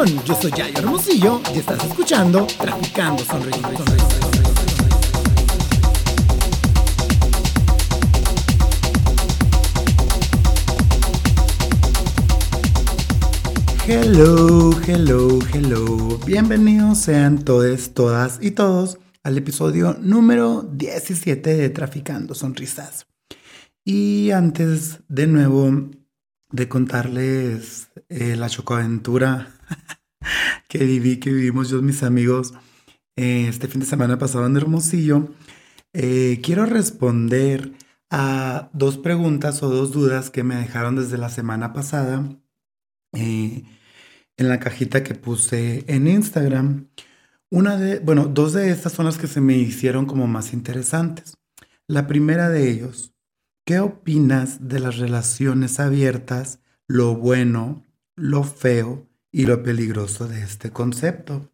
Yo soy Yayo Hermosillo y estás escuchando Traficando Sonrisas. Hello, hello, hello. Bienvenidos sean todos, todas y todos al episodio número 17 de Traficando Sonrisas. Y antes de nuevo de contarles eh, la chocoaventura que viví, que vivimos yo mis amigos eh, este fin de semana pasado en Hermosillo, eh, quiero responder a dos preguntas o dos dudas que me dejaron desde la semana pasada en la cajita que puse en Instagram. Una de, bueno, dos de estas son las que se me hicieron como más interesantes. La primera de ellos, ¿Qué opinas de las relaciones abiertas, lo bueno, lo feo y lo peligroso de este concepto?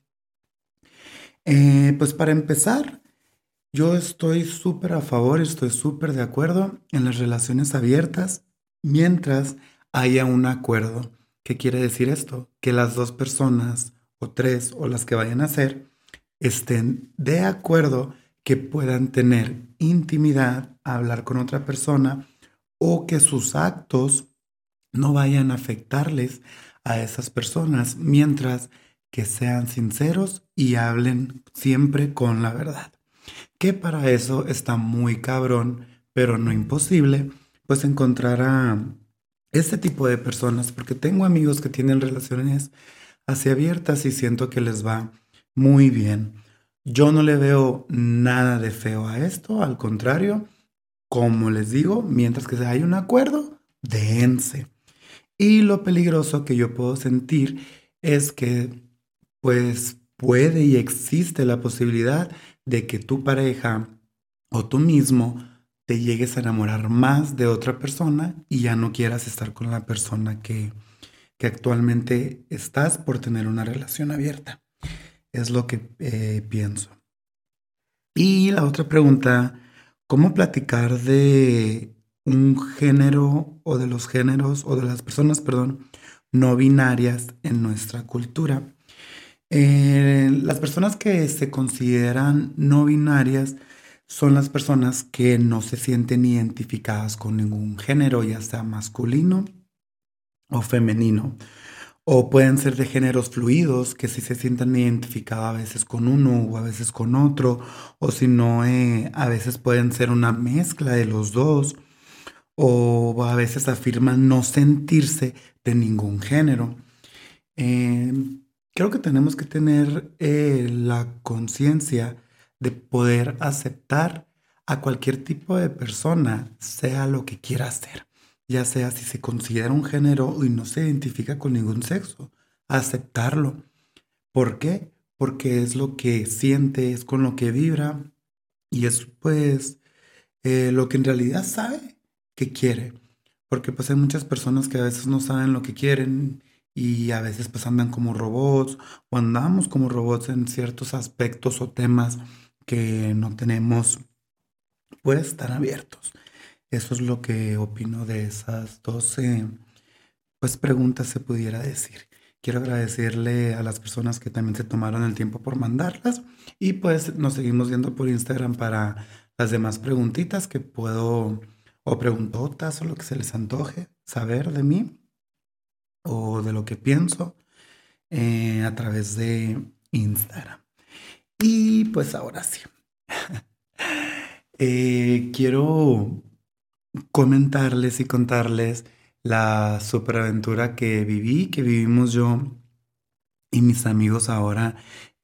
Eh, pues para empezar, yo estoy súper a favor, estoy súper de acuerdo en las relaciones abiertas mientras haya un acuerdo. ¿Qué quiere decir esto? Que las dos personas o tres o las que vayan a ser estén de acuerdo que puedan tener intimidad, hablar con otra persona o que sus actos no vayan a afectarles a esas personas mientras que sean sinceros y hablen siempre con la verdad. Que para eso está muy cabrón, pero no imposible, pues encontrar a este tipo de personas, porque tengo amigos que tienen relaciones así abiertas y siento que les va muy bien. Yo no le veo nada de feo a esto, al contrario, como les digo, mientras que hay un acuerdo, dense. Y lo peligroso que yo puedo sentir es que pues puede y existe la posibilidad de que tu pareja o tú mismo te llegues a enamorar más de otra persona y ya no quieras estar con la persona que, que actualmente estás por tener una relación abierta. Es lo que eh, pienso. Y la otra pregunta, ¿cómo platicar de un género o de los géneros o de las personas, perdón, no binarias en nuestra cultura? Eh, las personas que se consideran no binarias son las personas que no se sienten identificadas con ningún género, ya sea masculino o femenino. O pueden ser de géneros fluidos, que si se sientan identificados a veces con uno o a veces con otro, o si no, eh, a veces pueden ser una mezcla de los dos, o a veces afirman no sentirse de ningún género. Eh, creo que tenemos que tener eh, la conciencia de poder aceptar a cualquier tipo de persona, sea lo que quiera hacer ya sea si se considera un género y no se identifica con ningún sexo, aceptarlo. ¿Por qué? Porque es lo que siente, es con lo que vibra y es pues eh, lo que en realidad sabe que quiere. Porque pues hay muchas personas que a veces no saben lo que quieren y a veces pues andan como robots o andamos como robots en ciertos aspectos o temas que no tenemos pues tan abiertos. Eso es lo que opino de esas 12 pues, preguntas, se pudiera decir. Quiero agradecerle a las personas que también se tomaron el tiempo por mandarlas y pues nos seguimos viendo por Instagram para las demás preguntitas que puedo o preguntotas o lo que se les antoje saber de mí o de lo que pienso eh, a través de Instagram. Y pues ahora sí. Eh, quiero comentarles y contarles la superaventura que viví, que vivimos yo y mis amigos ahora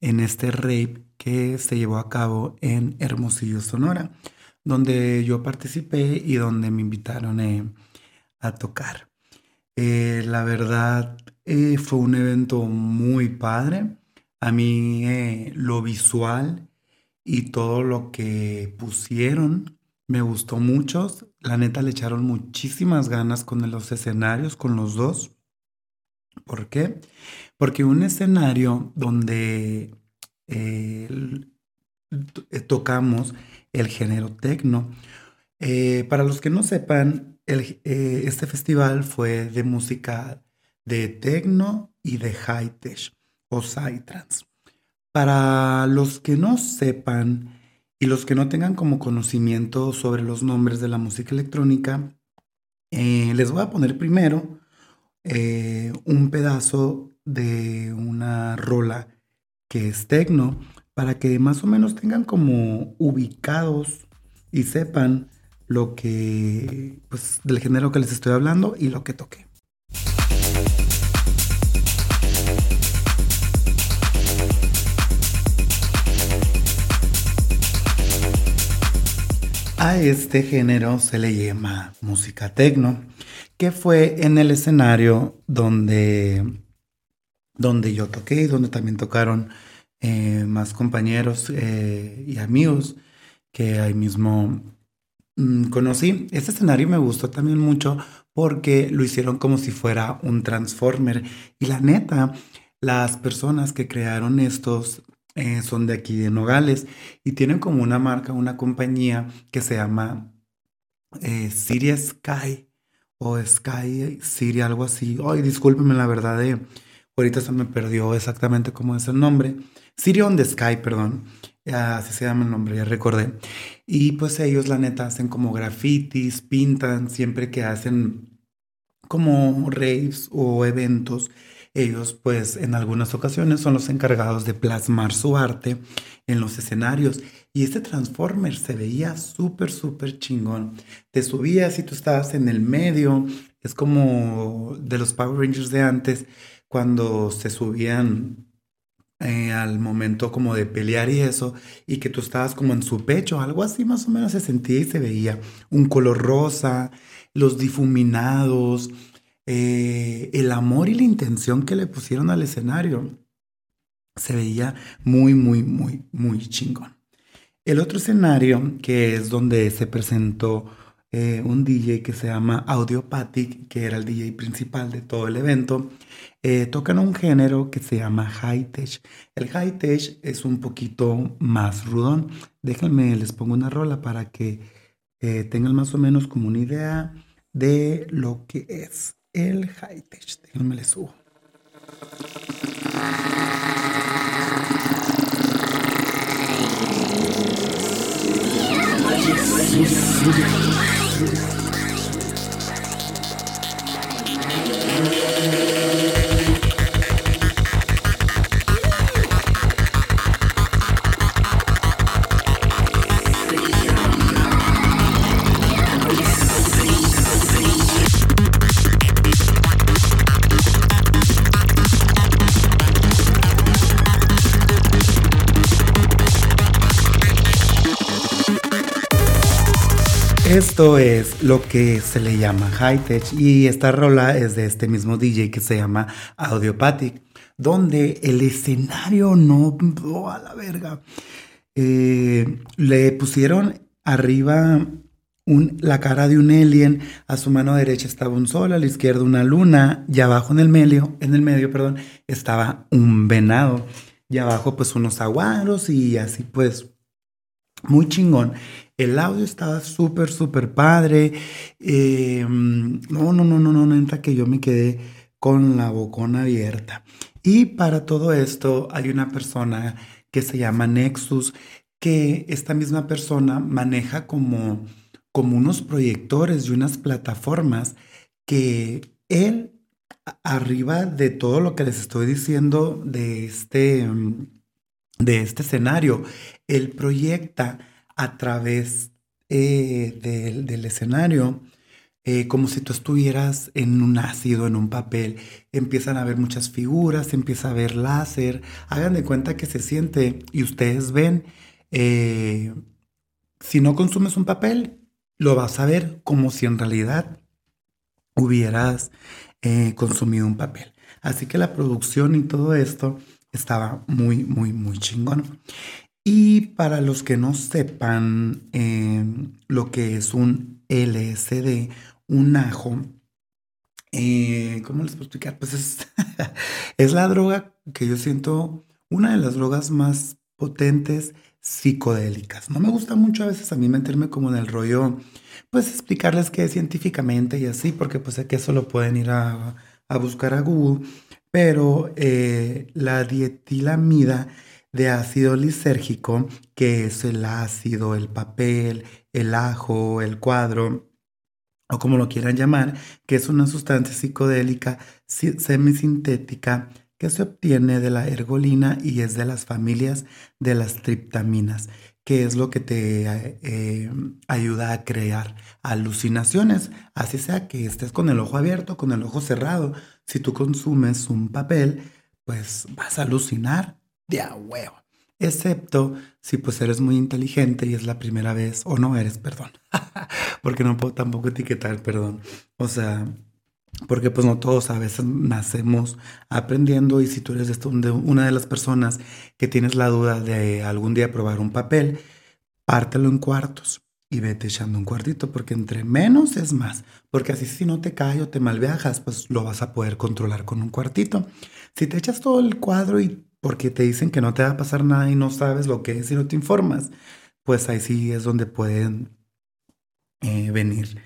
en este rape que se llevó a cabo en Hermosillo, Sonora, donde yo participé y donde me invitaron eh, a tocar. Eh, la verdad eh, fue un evento muy padre. A mí lo visual y todo lo que pusieron me gustó mucho. La neta le echaron muchísimas ganas con los escenarios, con los dos. ¿Por qué? Porque un escenario donde tocamos el género tecno. Eh, para los que no sepan, eh, este festival fue de música de tecno, y de high tech o psytrance. Para los que no sepan y los que no tengan como conocimiento sobre los nombres de la música electrónica, eh, les voy a poner primero un pedazo de una rola que es tecno para que más o menos tengan como ubicados y sepan lo que, pues, del género que les estoy hablando y lo que toqué. A este género se le llama música tecno, que fue en el escenario donde, donde yo toqué y donde también tocaron eh, más compañeros eh, y amigos que ahí mismo mm, conocí. Este escenario me gustó también mucho porque lo hicieron como si fuera un transformer. Y la neta, las personas que crearon estos eh, son de aquí de Nogales y tienen como una marca, una compañía que se llama eh, Sky o Sky Siri, algo así. Ay, discúlpenme la verdad, eh, ahorita se me perdió exactamente cómo es el nombre. Siri on the Sky, perdón. Así se llama el nombre, ya recordé. Y pues ellos, la neta, hacen como grafitis, pintan siempre que hacen como raves o eventos ellos, pues, en algunas ocasiones son los encargados de plasmar su arte en los escenarios. Y este Transformer se veía súper, súper chingón. Te subías y tú estabas en el medio. Es como de los Power Rangers de antes, cuando se subían eh, al momento como de pelear y eso, y que tú estabas como en su pecho, algo así más o menos se sentía y se veía. Un color rosa, los difuminados, eh, el amor y la intención que le pusieron al escenario se veía muy, muy, muy, muy chingón. El otro escenario, que es donde se presentó eh, un DJ que se llama Audiopathic, que era el DJ principal de todo el evento, eh, tocan un género que se llama high tech. El high tech es un poquito más rudón. Déjenme, les pongo una rola para que tengan más o menos como una idea de lo que es el high tech. Déjenme le subo. Esto es lo que se le llama high tech y esta rola es de este mismo DJ que se llama Audiopathic, donde el escenario no, oh, a la verga, eh, le pusieron arriba la cara de un alien, a su mano derecha estaba un sol, a la izquierda una luna y abajo en el medio, en el medio, perdón, estaba un venado y abajo pues unos aguaros y así pues muy chingón. El audio estaba súper, súper padre. Eh, no, no, no, no, no, neta que yo me quedé con la bocona abierta. Y para todo esto hay una persona que se llama Nexus, que esta misma persona maneja como, como unos proyectores y unas plataformas que él, arriba de todo lo que les estoy diciendo de este, de este escenario, él proyecta a través eh, del, escenario, eh, como si tú estuvieras en un ácido, en un papel. Empiezan a ver muchas figuras, empieza a ver láser. Hagan de cuenta que se siente y ustedes ven, eh, si no consumes un papel, lo vas a ver como si en realidad hubieras consumido un papel. Así que la producción y todo esto estaba muy, muy, muy chingón. Y para los que no sepan em, lo que es un LSD, un ajo, eh, ¿cómo les puedo explicar? Pues es, la droga que yo siento, una de las drogas más potentes psicodélicas. No me gusta mucho a veces a mí meterme como en el rollo, pues explicarles qué es científicamente y así, porque pues que eso lo pueden ir a, a buscar a Google, pero eh, la dietilamida de ácido lisérgico, que es el ácido, el papel, el ajo, el cuadro, o como lo quieran llamar, que es una sustancia psicodélica semisintética que se obtiene de la ergolina y es de las familias de las triptaminas, que es lo que te eh, ayuda a crear alucinaciones, así sea que estés con el ojo abierto, con el ojo cerrado. Si tú consumes un papel, pues vas a alucinar de huevo. Excepto si pues eres muy inteligente y es la primera vez, o no eres, perdón, porque no puedo tampoco etiquetar, perdón. O sea, porque pues no todos a veces nacemos aprendiendo y si tú eres una de las personas que tienes la duda de algún día probar un papel, pártelo en cuartos y vete echando un cuartito porque entre menos es más, porque así si no te cae o te malviajas, pues lo vas a poder controlar con un cuartito. Si te echas todo el cuadro y porque te dicen que no te va a pasar nada y no sabes lo que es y no te informas, pues ahí sí es donde pueden eh, venir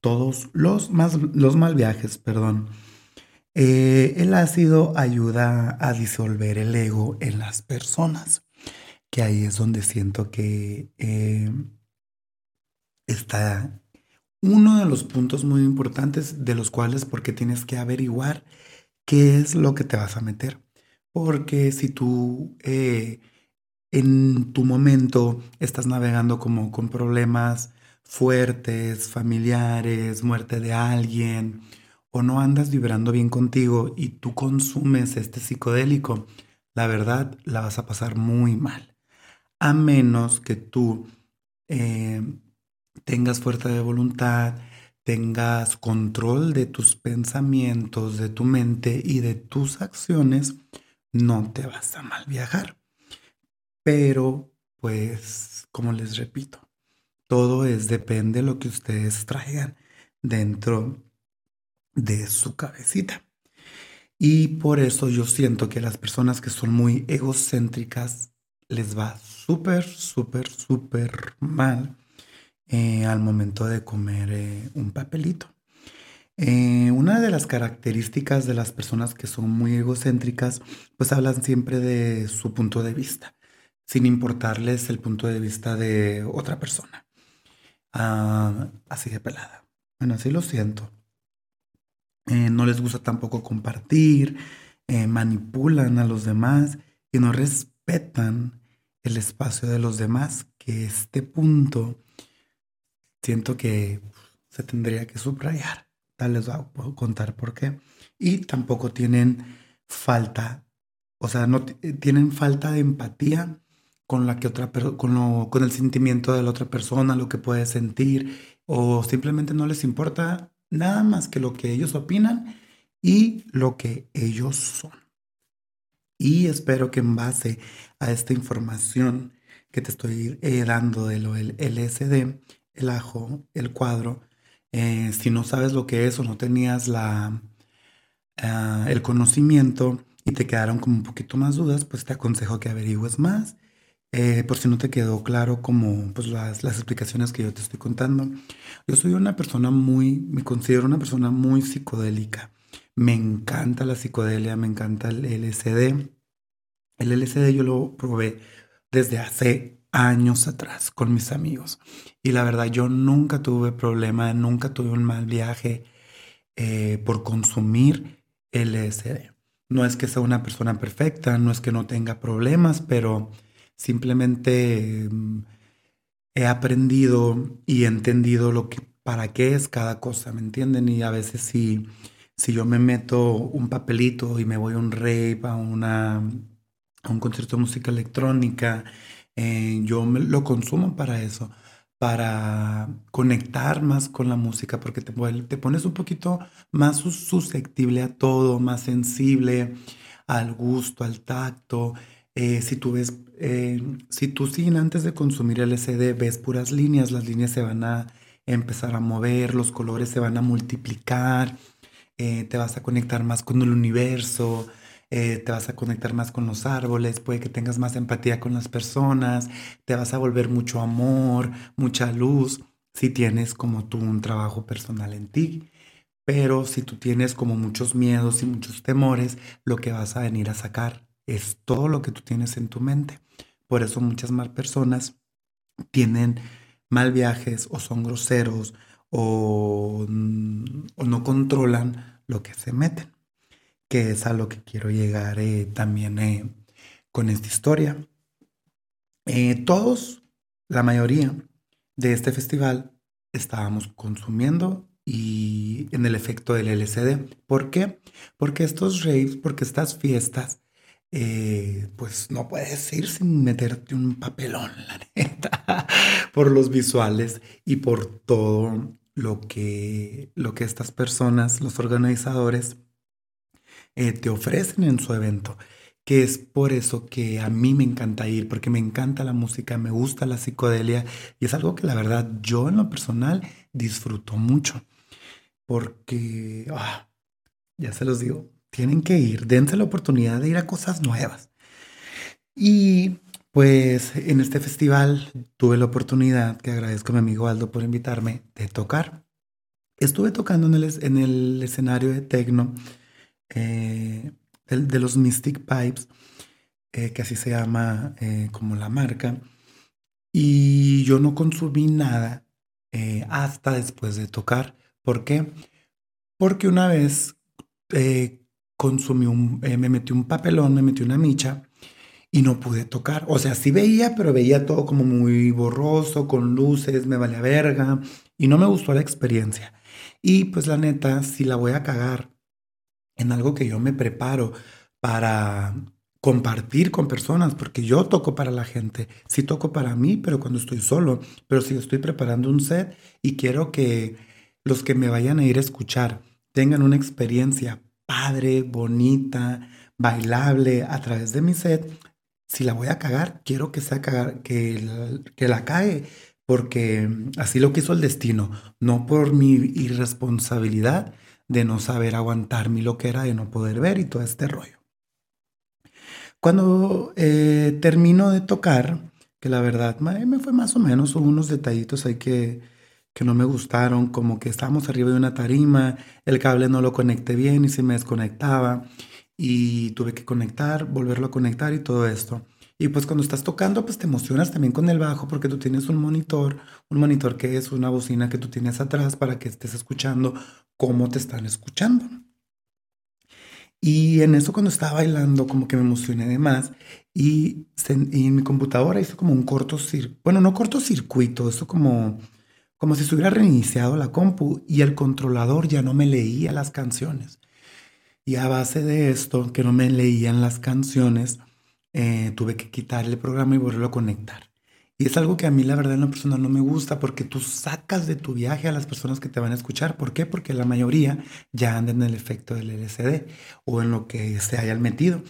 todos los, más, los mal viajes, perdón. Eh, el ácido ayuda a disolver el ego en las personas, que ahí es donde siento que eh, está uno de los puntos muy importantes de los cuales porque tienes que averiguar qué es lo que te vas a meter. Porque si tú eh, en tu momento estás navegando como con problemas fuertes, familiares, muerte de alguien, o no andas vibrando bien contigo y tú consumes este psicodélico, la verdad la vas a pasar muy mal. A menos que tú eh, tengas fuerza de voluntad, tengas control de tus pensamientos, de tu mente y de tus acciones, no te vas a mal viajar. Pero, pues, como les repito, todo es depende de lo que ustedes traigan dentro de su cabecita. Y por eso yo siento que las personas que son muy egocéntricas les va súper, súper, súper mal eh, al momento de comer eh, un papelito. Eh, una de las características de las personas que son muy egocéntricas, pues hablan siempre de su punto de vista, sin importarles el punto de vista de otra persona. Ah, así de pelada. Bueno, así lo siento. No les gusta tampoco compartir, manipulan a los demás y no respetan el espacio de los demás, que este punto siento que se tendría que subrayar. Tal les voy a contar por qué. Y tampoco tienen falta, o sea, no tienen falta de empatía con la que otra con, con el sentimiento de la otra persona, lo que puede sentir, o simplemente no les importa nada más que lo que ellos opinan y lo que ellos son. Y espero que en base a esta información que te estoy eh, dando de lo del LSD, el ajo, el cuadro, eh, si no sabes lo que es o no tenías la, ah, el conocimiento y te quedaron como un poquito más dudas, pues te aconsejo que averigües más eh, por si no te quedó claro como pues, las, las, explicaciones que yo te estoy contando, yo soy una persona muy, me considero una persona muy psicodélica. Me encanta la psicodelia, me encanta el LSD. El LSD yo lo probé desde hace años atrás con mis amigos. Y la verdad, yo nunca tuve problema, nunca tuve un mal viaje eh, por consumir LSD. No es que sea una persona perfecta, no es que no tenga problemas, pero Simplemente mm, he aprendido y entendido lo que, para qué es cada cosa, ¿me entienden? Y a veces si, si yo me meto un papelito y me voy a un rave, a, una, a un concierto de música electrónica, eh, yo me, lo consumo para eso, para conectar más con la música, porque te, pones un poquito más susceptible a todo, más sensible al gusto, al tacto. Eh, si tú ves, eh, si tú sin antes de consumir el LCD ves puras líneas, las líneas se van a empezar a mover, los colores se van a multiplicar, te vas a conectar más con el universo, te vas a conectar más con los árboles, puede que tengas más empatía con las personas, te vas a volver mucho amor, mucha luz, si tienes como tú un trabajo personal en ti. Pero si tú tienes como muchos miedos y muchos temores, lo que vas a venir a sacar es todo lo que tú tienes en tu mente. Por eso muchas mal personas tienen mal viajes o son groseros o, no controlan lo que se meten, que es a lo que quiero llegar eh, también eh, con esta historia. Eh, todos, la mayoría de este festival, estábamos consumiendo y en el efecto del LCD. ¿Por qué? Porque estos raves, porque estas fiestas, pues no puedes ir sin meterte un papelón, la neta, por los visuales y por todo lo que, lo que estas personas, los organizadores, eh, te ofrecen en su evento que es por eso que a mí me encanta ir, porque me encanta la música, me gusta la psicodelia y es algo que la verdad yo en lo personal disfruto mucho, porque, ah, ya se los digo, tienen que ir, dense la oportunidad de ir a cosas nuevas. Y pues en este festival tuve la oportunidad, que agradezco a mi amigo Aldo por invitarme, de tocar. Estuve tocando en el, en el escenario de Tecno. Eh, de, los Mystic Pipes, eh, que así se llama eh, como la marca. Y yo no consumí nada hasta después de tocar. ¿Por qué? Porque una vez consumí un, me metí un papelón, me metí una micha y no pude tocar. O sea, sí veía, pero veía todo como muy borroso, con luces, me valía verga y no me gustó la experiencia. Y pues la neta, si la voy a cagar en algo que yo me preparo para compartir con personas, porque yo toco para la gente, sí toco para mí, pero cuando estoy solo, pero si estoy preparando un set y quiero que los que me vayan a ir a escuchar tengan una experiencia padre, bonita, bailable a través de mi set, si la voy a cagar, quiero que sea cagar, que, que la cae, porque así lo quiso el destino, no por mi irresponsabilidad, de no saber aguantar mi loquera, de no poder ver y todo este rollo. Cuando eh, termino de tocar, que la verdad me fue más o menos, hubo unos detallitos ahí que, que no me gustaron, como que estábamos arriba de una tarima, el cable no lo conecté bien y se me desconectaba y tuve que conectar, volverlo a conectar y todo esto. Y pues cuando estás tocando, pues te emocionas también con el bajo porque tú tienes un monitor, un monitor que es una bocina que tú tienes atrás para que estés escuchando cómo te están escuchando. Y en eso cuando estaba bailando como que me emocioné de más y, en mi computadora hizo como un cortocircuito, bueno, no cortocircuito, eso como, como si se hubiera reiniciado la compu y el controlador ya no me leía las canciones. Y a base de esto, que no me leían las canciones, eh, tuve que quitar el programa y volverlo a conectar. Y es algo que a mí la verdad en lo personal no me gusta porque tú sacas de tu viaje a las personas que te van a escuchar. ¿Por qué? Porque la mayoría ya andan en el efecto del LCD o en lo que se hayan metido.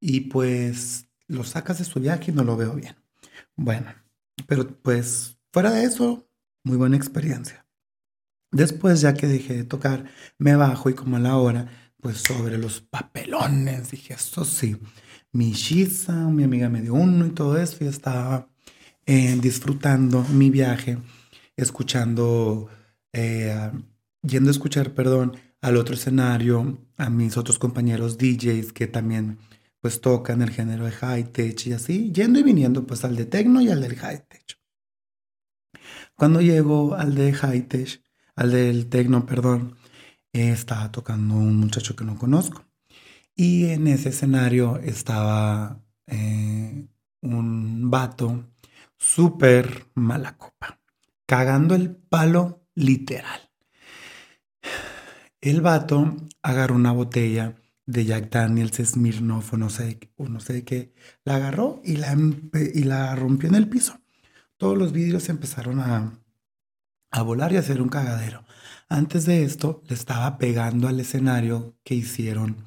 Y pues lo sacas de su viaje y no lo veo bien. Bueno, pero pues fuera de eso, muy buena experiencia. Después, ya que dejé de tocar, me bajo y como a la hora, pues sobre los papelones, dije, esto sí mi Shiza, mi amiga me dio uno y todo eso, y estaba eh, disfrutando mi viaje, escuchando, eh, yendo a escuchar, perdón, al otro escenario, a mis otros compañeros DJs que también pues tocan el género de high tech y así, yendo y viniendo pues al de techno y al del high tech. Cuando llego al de high tech, al del techno, perdón, estaba tocando un muchacho que no conozco. Y en ese escenario estaba eh, un vato súper mala copa, cagando el palo literal. El vato agarró una botella de Jack Daniels Smirnoff o no sé, o no sé qué, la agarró y la, y la rompió en el piso. Todos los vidrios empezaron a, a volar y a hacer un cagadero. Antes de esto, le estaba pegando al escenario que hicieron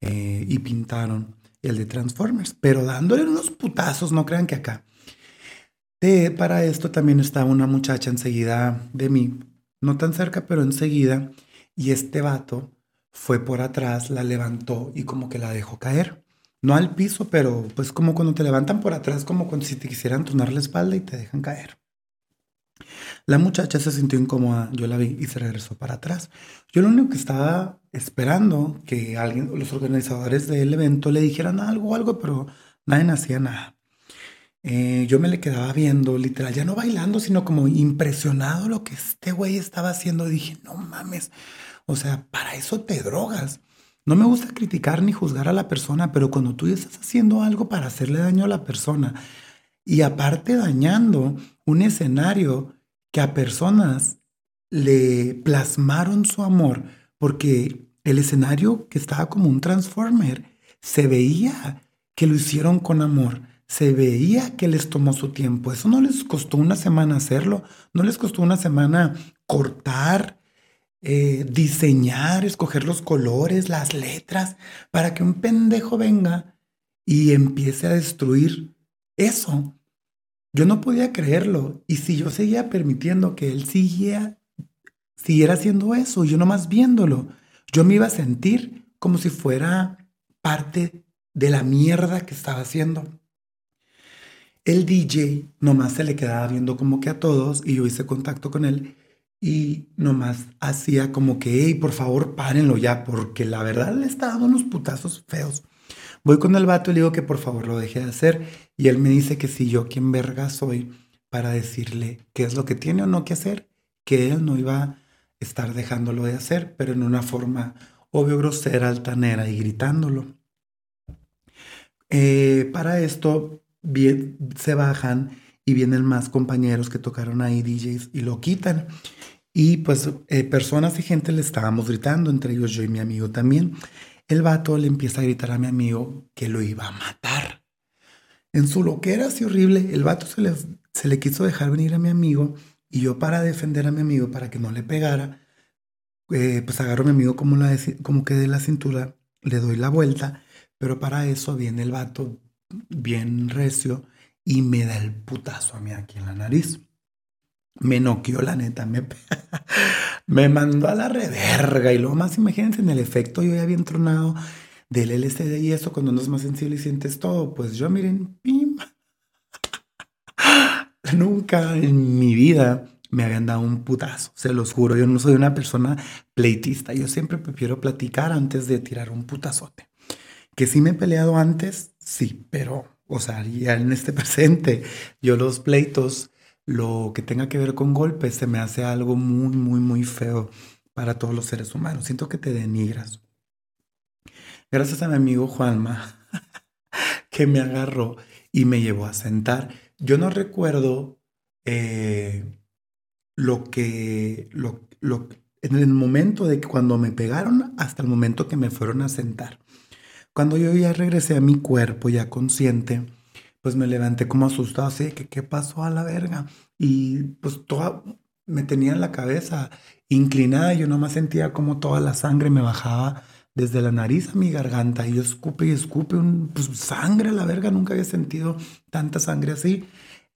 eh, y pintaron el de Transformers, pero dándole unos putazos, no crean que acá. para esto también estaba una muchacha enseguida de mí, no tan cerca, pero enseguida, y este vato fue por atrás, la levantó y como que la dejó caer. No al piso, pero pues como cuando te levantan por atrás, como cuando si te quisieran tronar la espalda y te dejan caer. La muchacha se sintió incómoda, yo la vi y se regresó para atrás. Yo lo único que estaba esperando que alguien, los organizadores del evento le dijeran algo o algo, pero nadie hacía nada. Eh, yo me le quedaba viendo, literal, ya no bailando, sino como impresionado lo que este güey estaba haciendo. Dije, no mames, o sea, para eso te drogas. No me gusta criticar ni juzgar a la persona, pero cuando tú estás haciendo algo para hacerle daño a la persona y aparte dañando un escenario que a personas le plasmaron su amor, porque el escenario que estaba como un transformer, se veía que lo hicieron con amor se veía que les tomó su tiempo. Eso no les costó una semana hacerlo, no les costó una semana cortar, eh, diseñar, escoger los colores, las letras, para que un pendejo venga y empiece a destruir eso. Yo no podía creerlo. Y si yo seguía permitiendo que él siguiera, siguiera haciendo eso, yo nomás viéndolo, yo me iba a sentir como si fuera parte de la mierda que estaba haciendo. El DJ nomás se le quedaba viendo como que a todos y yo hice contacto con él y nomás hacía como que, hey, por favor, párenlo ya, porque la verdad le está dando unos putazos feos. Voy con el vato y le digo que por favor lo deje de hacer y él me dice que si yo quien verga soy para decirle qué es lo que tiene o no que hacer, que él no iba a estar dejándolo de hacer, pero en una forma obvio grosera, altanera y gritándolo. Eh, para esto bien, se bajan y vienen más compañeros que tocaron ahí DJs y lo quitan. Y pues eh, personas y gente le estábamos gritando, entre ellos yo y mi amigo también. El vato le empieza a gritar a mi amigo que lo iba a matar. En su loquera así horrible, el vato se le, quiso dejar venir a mi amigo y yo para defender a mi amigo, para que no le pegara, eh, pues agarro a mi amigo como, la como que de la cintura, le doy la vuelta, pero para eso viene el vato bien recio y me da el putazo a mí aquí en la nariz. Me noqueó la neta, me, me mandó a la reverga y luego más imagínense en el efecto yo ya bien tronado del LCD y eso cuando no es más sensible y sientes todo, pues yo miren, pim. Nunca en mi vida me habían dado un putazo, se los juro, yo no soy una persona pleitista, yo siempre prefiero platicar antes de tirar un putazote. Que sí me he peleado antes, sí, pero, o sea, ya en este presente, yo los pleitos, lo que tenga que ver con golpes, se me hace algo muy, muy, muy feo para todos los seres humanos. Siento que te denigras. Gracias a mi amigo Juanma, que me agarró y me llevó a sentar. Yo no recuerdo eh, lo que, lo, lo, en el momento de que cuando me pegaron hasta el momento que me fueron a sentar. Cuando yo ya regresé a mi cuerpo, ya consciente, pues me levanté como asustado, así que qué pasó a la verga. Y pues toda, me tenía en la cabeza inclinada, yo nomás sentía como toda la sangre me bajaba desde la nariz a mi garganta y yo escupe y escupe un, pues, sangre a la verga, nunca había sentido tanta sangre así.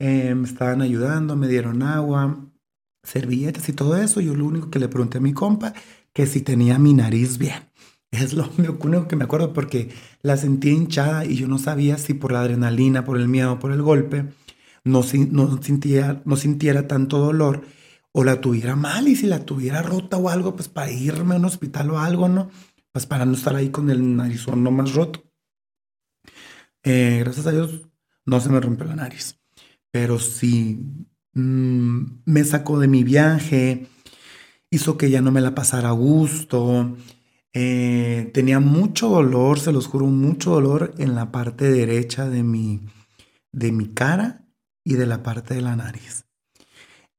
Eh, me estaban ayudando, me dieron agua, servilletas y todo eso. Yo lo único que le pregunté a mi compa, que si tenía mi nariz bien. Es lo único que me acuerdo porque la sentía hinchada y yo no sabía si por la adrenalina, por el miedo, por el golpe, no, no, sintiera, no sintiera tanto dolor o la tuviera mal y si la tuviera rota o algo, pues para irme a un hospital o algo, ¿no? Pues para no estar ahí con el narizón no más roto. Eh, gracias a Dios no se me rompió la nariz, pero sí mm, me sacó de mi viaje, hizo que ya no me la pasara a gusto eh, tenía mucho dolor, se los juro, mucho dolor en la parte derecha de mi, de mi cara y de la parte de la nariz.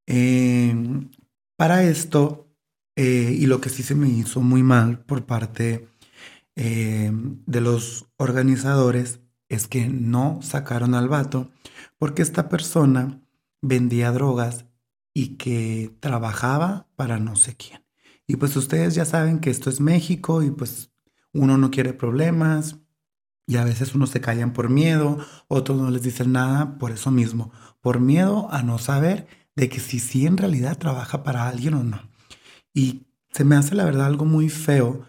Em, para esto, eh, y lo que sí se me hizo muy mal por parte de los organizadores, es que no sacaron al vato porque esta persona vendía drogas y que trabajaba para no sé quién. Y pues ustedes ya saben que esto es México y pues uno no quiere problemas y a veces unos se callan por miedo, otros no les dicen nada por eso mismo, por miedo a no saber de que si sí en realidad trabaja para alguien o no. Y se me hace la verdad algo muy feo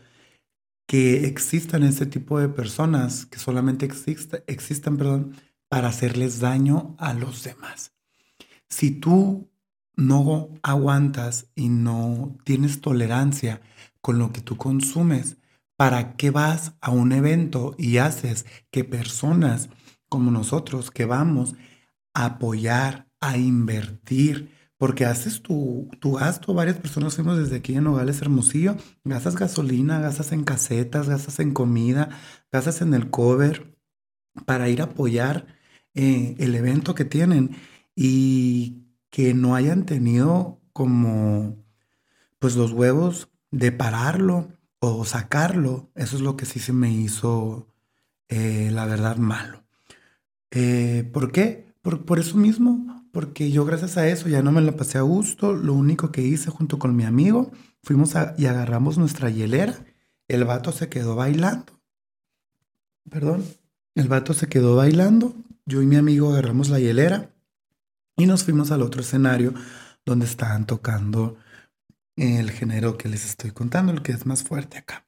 que existan ese tipo de personas que solamente exista, existan perdón, para hacerles daño a los demás. Si tú no aguantas y no tienes tolerancia con lo que tú consumes, ¿para qué vas a un evento y haces que personas como nosotros que vamos a apoyar, a invertir, porque haces tu, tu gasto, varias personas fuimos desde aquí en Nogales Hermosillo, gastas gasolina, gastas en casetas, gastas en comida, gastas en el cover para ir a apoyar eh, el evento que tienen. Y que no hayan tenido como pues los huevos de pararlo o sacarlo, eso es lo que sí se me hizo eh, la verdad malo. Eh, ¿Por qué? Por, por eso mismo, porque yo gracias a eso ya no me la pasé a gusto. Lo único que hice junto con mi amigo, fuimos y agarramos nuestra hielera. El vato se quedó bailando. Perdón. El vato se quedó bailando. Yo y mi amigo agarramos la hielera y nos fuimos al otro escenario donde estaban tocando el género que les estoy contando, el que es más fuerte acá.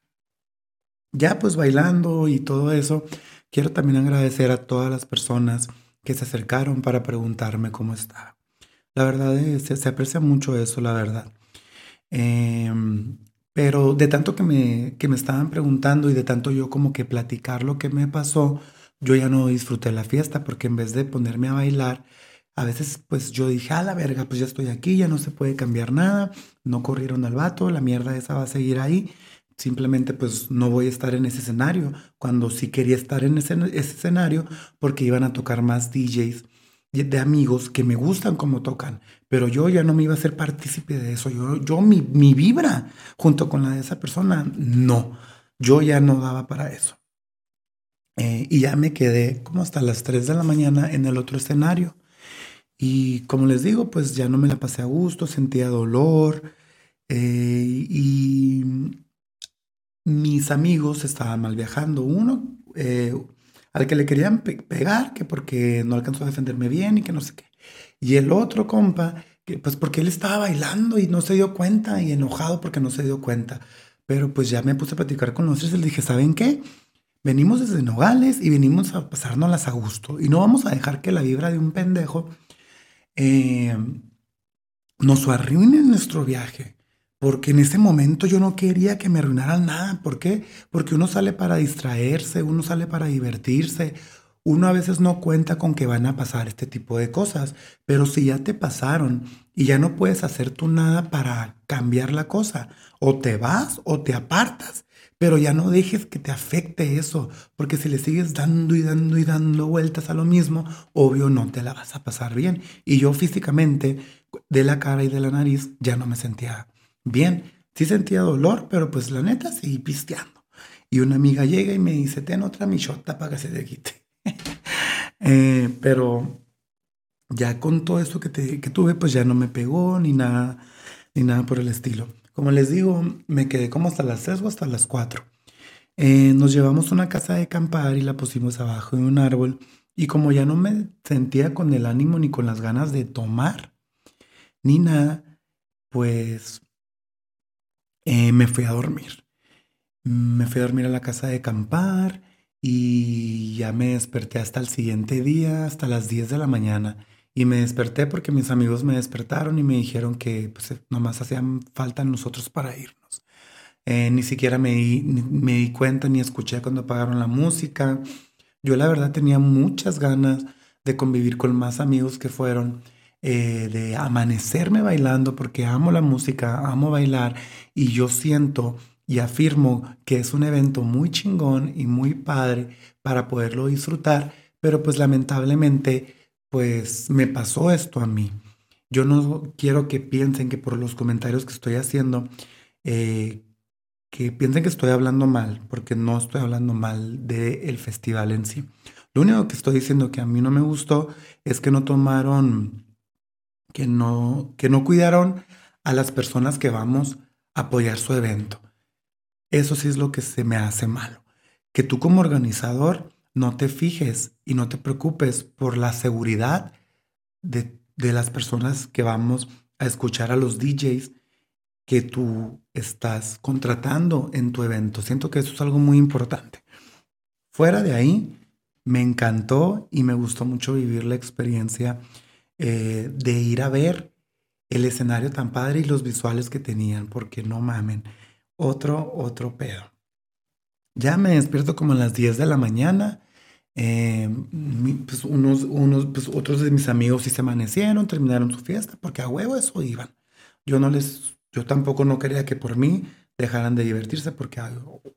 Ya pues bailando y todo eso, quiero también agradecer a todas las personas que se acercaron para preguntarme cómo estaba. La verdad es, se, aprecia mucho eso, la verdad. Em, pero de tanto que me, que me estaban preguntando y de tanto yo como que platicar lo que me pasó, yo ya no disfruté la fiesta porque en vez de ponerme a bailar, a veces pues yo dije, a la verga, pues ya estoy aquí, ya no se puede cambiar nada, no corrieron al vato, la mierda esa va a seguir ahí simplemente pues no voy a estar en ese escenario, cuando sí quería estar en ese, escenario porque iban a tocar más DJs de amigos que me gustan como tocan, pero yo ya no me iba a ser partícipe de eso, yo, yo mi, mi vibra junto con la de esa persona, no, yo ya no daba para eso. Eh, y ya me quedé como hasta las 3 de la mañana en el otro escenario. Y como les digo, pues ya no me la pasé a gusto, sentía dolor. Eh, y mis amigos estaban mal viajando. Uno eh, al que le querían pegar, que porque no alcanzó a defenderme bien y que no sé qué. Y el otro compa, pues porque él estaba bailando y no se dio cuenta y enojado porque no se dio cuenta. Pero pues ya me puse a platicar con los tres y le dije, ¿saben qué? Venimos desde Nogales y venimos a pasárnoslas a gusto. Y no vamos a dejar que la vibra de un pendejo eh, nos arruine nuestro viaje porque en ese momento yo no quería que me arruinaran nada. ¿Por qué? Porque uno sale para distraerse, uno sale para divertirse. Uno a veces no cuenta con que van a pasar este tipo de cosas, pero si ya te pasaron y ya no puedes hacer tú nada para cambiar la cosa, o te vas o te apartas, pero ya no dejes que te afecte eso, porque si le sigues dando y dando y dando vueltas a lo mismo, obvio no te la vas a pasar bien. Y yo físicamente, de la cara y de la nariz, ya no me sentía Bien, sí sentía dolor, pero pues la neta seguí pisteando. Y una amiga llega y me dice, ten otra michota para que se te quite. Eh, pero ya con todo esto que, que tuve, pues ya no me pegó ni nada, ni nada por el estilo. Como les digo, me quedé como hasta las 3 o hasta las 4. Eh, nos llevamos una casa de acampar y la pusimos abajo de un árbol. Y como ya no me sentía con el ánimo ni con las ganas de tomar, ni nada, pues eh, me fui a dormir. Me fui a dormir a la casa de acampar y ya me desperté hasta el siguiente día, hasta las 10 de la mañana. Y me desperté porque mis amigos me despertaron y me dijeron que pues, nomás hacían falta nosotros para irnos. Eh, ni siquiera me di, me di cuenta ni escuché cuando apagaron la música. Yo la verdad tenía muchas ganas de convivir con más amigos que fueron eh, de amanecerme bailando porque amo la música, amo bailar y yo siento y afirmo que es un evento muy chingón y muy padre para poderlo disfrutar, pero pues lamentablemente pues me pasó esto a mí. Yo no quiero que piensen que por los comentarios que estoy haciendo, eh, que piensen que estoy hablando mal, porque no estoy hablando mal del festival en sí. Lo único que estoy diciendo que a mí no me gustó es que no tomaron que no, que no cuidaron a las personas que vamos a apoyar su evento. Eso sí es lo que se me hace malo. Que tú como organizador no te fijes y no te preocupes por la seguridad de, de las personas que vamos a escuchar a los DJs que tú estás contratando en tu evento. Siento que eso es algo muy importante. Fuera de ahí, me encantó y me gustó mucho vivir la experiencia eh, de ir a ver el escenario tan padre y los visuales que tenían, porque no mamen, otro, otro pedo. Ya me despierto como a las 10 de la mañana. Eh, pues unos, unos, pues otros de mis amigos sí se amanecieron, terminaron su fiesta, porque a huevo eso iban. Yo no les, yo tampoco no quería que por mí dejaran de divertirse, porque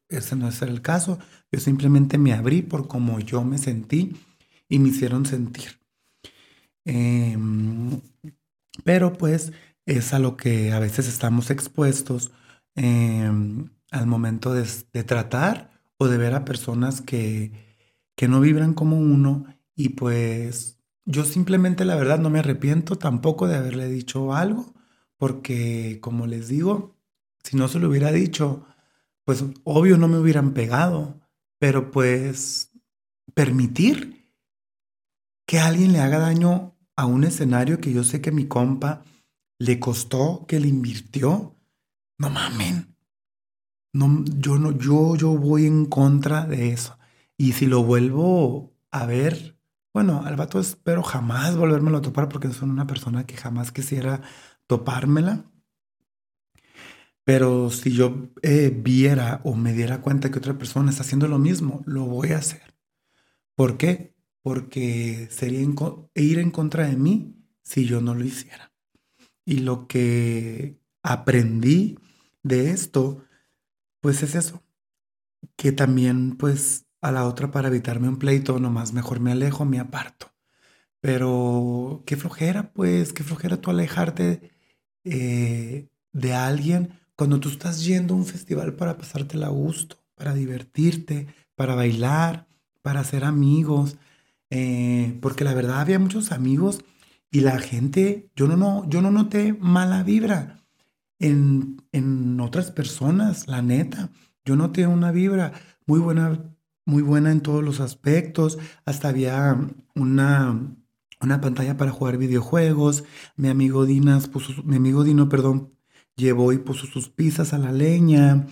ese no es el caso. Yo simplemente me abrí por cómo yo me sentí y me hicieron sentir. Em, pero pues es a lo que a veces estamos expuestos em, al momento de, tratar o de ver a personas que, que no vibran como uno y pues yo simplemente la verdad no me arrepiento tampoco de haberle dicho algo porque como les digo, si no se lo hubiera dicho, pues obvio no me hubieran pegado, pero pues permitir que alguien le haga daño a un escenario que yo sé que mi compa le costó, que le invirtió, no mamen. No, yo no, yo, yo voy en contra de eso. Y si lo vuelvo a ver, bueno, al vato espero jamás volvérmelo a topar porque soy una persona que jamás quisiera topármela. Pero si yo eh, viera o me diera cuenta que otra persona está haciendo lo mismo, lo voy a hacer. ¿Por qué? Porque sería ir en contra de mí si yo no lo hiciera. Y lo que aprendí de esto, pues es eso, que también pues a la otra para evitarme un pleito, nomás mejor me alejo, me aparto. Pero qué flojera, pues, qué flojera tú alejarte eh, de alguien cuando tú estás yendo a un festival para pasártela a gusto, para divertirte, para bailar, para hacer amigos. Eh, porque la verdad había muchos amigos y la gente, yo no, yo no noté mala vibra en, en otras personas, la neta. Yo noté una vibra muy buena, muy buena en todos los aspectos. Hasta había una, una pantalla para jugar videojuegos. Mi amigo Dinas puso, mi amigo Dino, perdón, llevó y puso sus pizzas a la leña.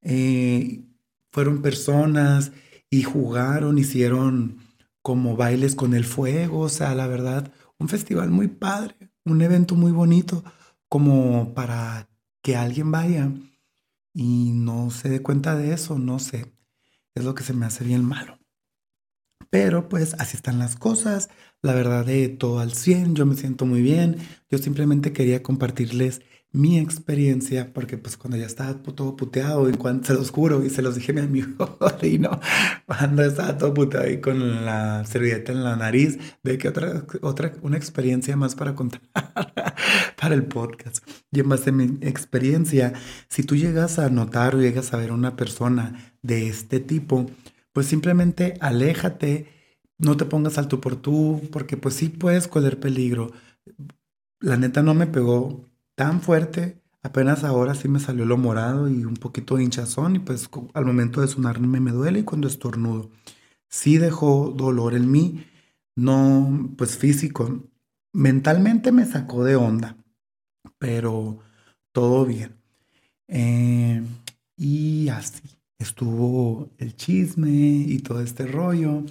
Eh, fueron personas y jugaron, hicieron como bailes con el fuego. O sea, la verdad, un festival muy padre, un evento muy bonito, como para que alguien vaya y no se dé cuenta de eso, no sé. Es lo que se me hace bien malo. Pero pues así están las cosas, la verdad de todo al 100, yo me siento muy bien, yo simplemente quería compartirles mi experiencia, porque pues cuando ya estaba todo puteado, y cuando se los juro, y se los dije a mi amigo no cuando estaba todo puteado y con la servilleta en la nariz, de que otra, otra, una experiencia más para contar para el podcast. Y en base a mi experiencia, si tú llegas a notar o llegas a ver una persona de este tipo, pues simplemente aléjate, no te pongas al tú por tú, porque pues sí puedes correr peligro. La neta no me pegó tan fuerte, apenas ahora sí me salió lo morado y un poquito de hinchazón y pues al momento de sonarme me duele y cuando estornudo. Sí dejó dolor en mí, no pues físico, mentalmente me sacó de onda, pero todo bien. Eh, y así estuvo el chisme y todo este rollo.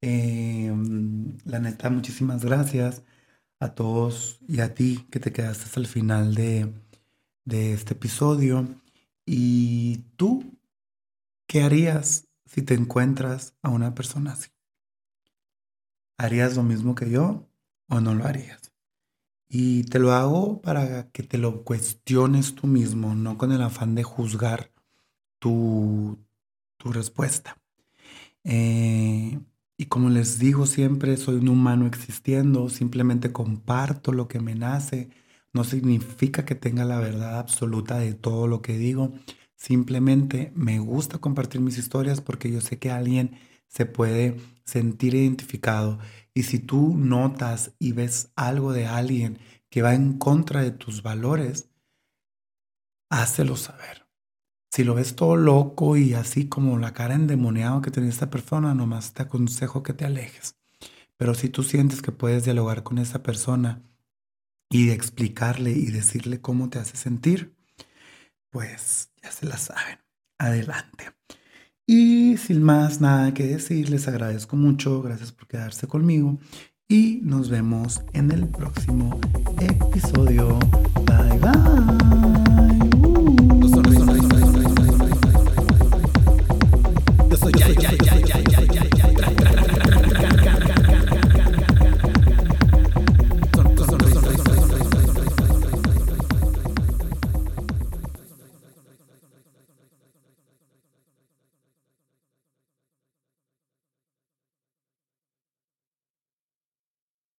Em, la neta, muchísimas gracias a todos y a ti que te quedaste hasta el final de, de este episodio. ¿Y tú qué harías si te encuentras a una persona así? ¿Harías lo mismo que yo o no lo harías? Y te lo hago para que te lo cuestiones tú mismo, no con el afán de juzgar tu, respuesta. Eh, y como les digo siempre, soy un humano existiendo, simplemente comparto lo que me nace. No significa que tenga la verdad absoluta de todo lo que digo. Simplemente me gusta compartir mis historias porque yo sé que alguien se puede sentir identificado. Y si tú notas y ves algo de alguien que va en contra de tus valores, hácelo saber. Si lo ves todo loco y así como la cara endemoniada que tiene esta persona, nomás te aconsejo que te alejes. Pero si tú sientes que puedes dialogar con esa persona y explicarle y decirle cómo te hace sentir, pues ya se la saben. Adelante. Y sin más nada que decir, les agradezco mucho. Gracias por quedarse conmigo. y nos vemos en el próximo episodio. Bye bye.